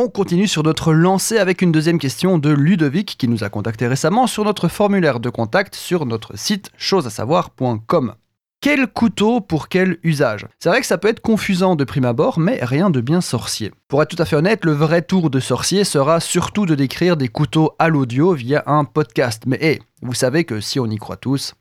On continue sur notre lancée avec une deuxième question de Ludovic qui nous a contacté récemment sur notre formulaire de contact sur notre site choseasavoir.com. Quel couteau pour quel usage? C'est vrai que ça peut être confusant de prime abord, mais rien de bien sorcier. Pour être tout à fait honnête, le vrai tour de sorcier sera surtout de décrire des couteaux à l'audio via un podcast. Mais hé, vous savez que si on y croit tous.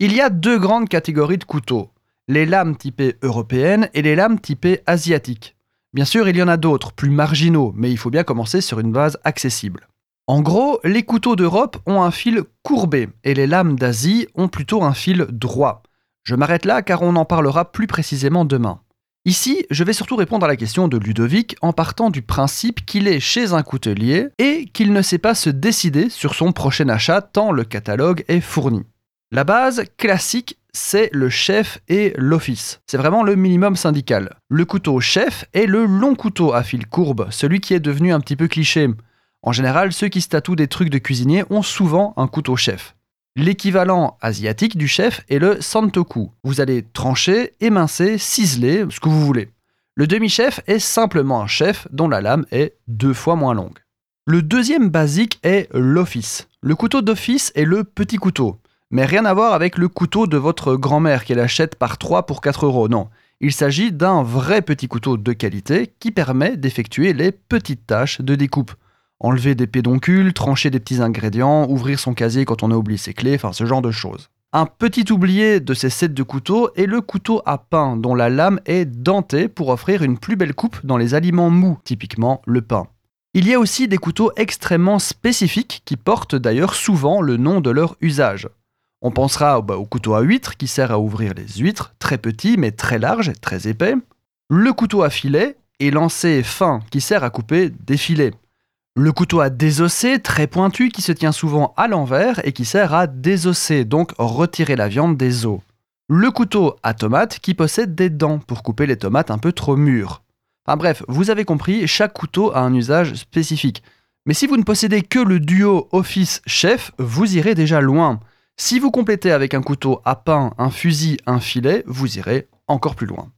Il y a deux grandes catégories de couteaux les lames typées européennes et les lames typées asiatiques. Bien sûr, il y en a d'autres, plus marginaux, mais il faut bien commencer sur une base accessible. En gros, les couteaux d'Europe ont un fil courbé et les lames d'Asie ont plutôt un fil droit. Je m'arrête là car on en parlera plus précisément demain. Ici, je vais surtout répondre à la question de Ludovic en partant du principe qu'il est chez un coutelier et qu'il ne sait pas se décider sur son prochain achat tant le catalogue est fourni. La base classique c'est le chef et l'office. C'est vraiment le minimum syndical. Le couteau chef est le long couteau à fil courbe, celui qui est devenu un petit peu cliché. En général, ceux qui statouent des trucs de cuisinier ont souvent un couteau chef. L'équivalent asiatique du chef est le santoku. Vous allez trancher, émincer, ciseler, ce que vous voulez. Le demi-chef est simplement un chef dont la lame est deux fois moins longue. Le deuxième basique est l'office. Le couteau d'office est le petit couteau. Mais rien à voir avec le couteau de votre grand-mère qu'elle achète par 3 pour 4 euros, non. Il s'agit d'un vrai petit couteau de qualité qui permet d'effectuer les petites tâches de découpe. Enlever des pédoncules, trancher des petits ingrédients, ouvrir son casier quand on a oublié ses clés, enfin ce genre de choses. Un petit oublié de ces sets de couteaux est le couteau à pain, dont la lame est dentée pour offrir une plus belle coupe dans les aliments mous, typiquement le pain. Il y a aussi des couteaux extrêmement spécifiques qui portent d'ailleurs souvent le nom de leur usage. On pensera bah, au couteau à huître qui sert à ouvrir les huîtres, très petit mais très large, très épais. Le couteau à filet et lancé fin qui sert à couper des filets. Le couteau à désosser, très pointu, qui se tient souvent à l'envers et qui sert à désosser, donc retirer la viande des os. Le couteau à tomate qui possède des dents pour couper les tomates un peu trop mûres. Enfin bref, vous avez compris, chaque couteau a un usage spécifique. Mais si vous ne possédez que le duo office-chef, vous irez déjà loin. Si vous complétez avec un couteau à pain, un fusil, un filet, vous irez encore plus loin.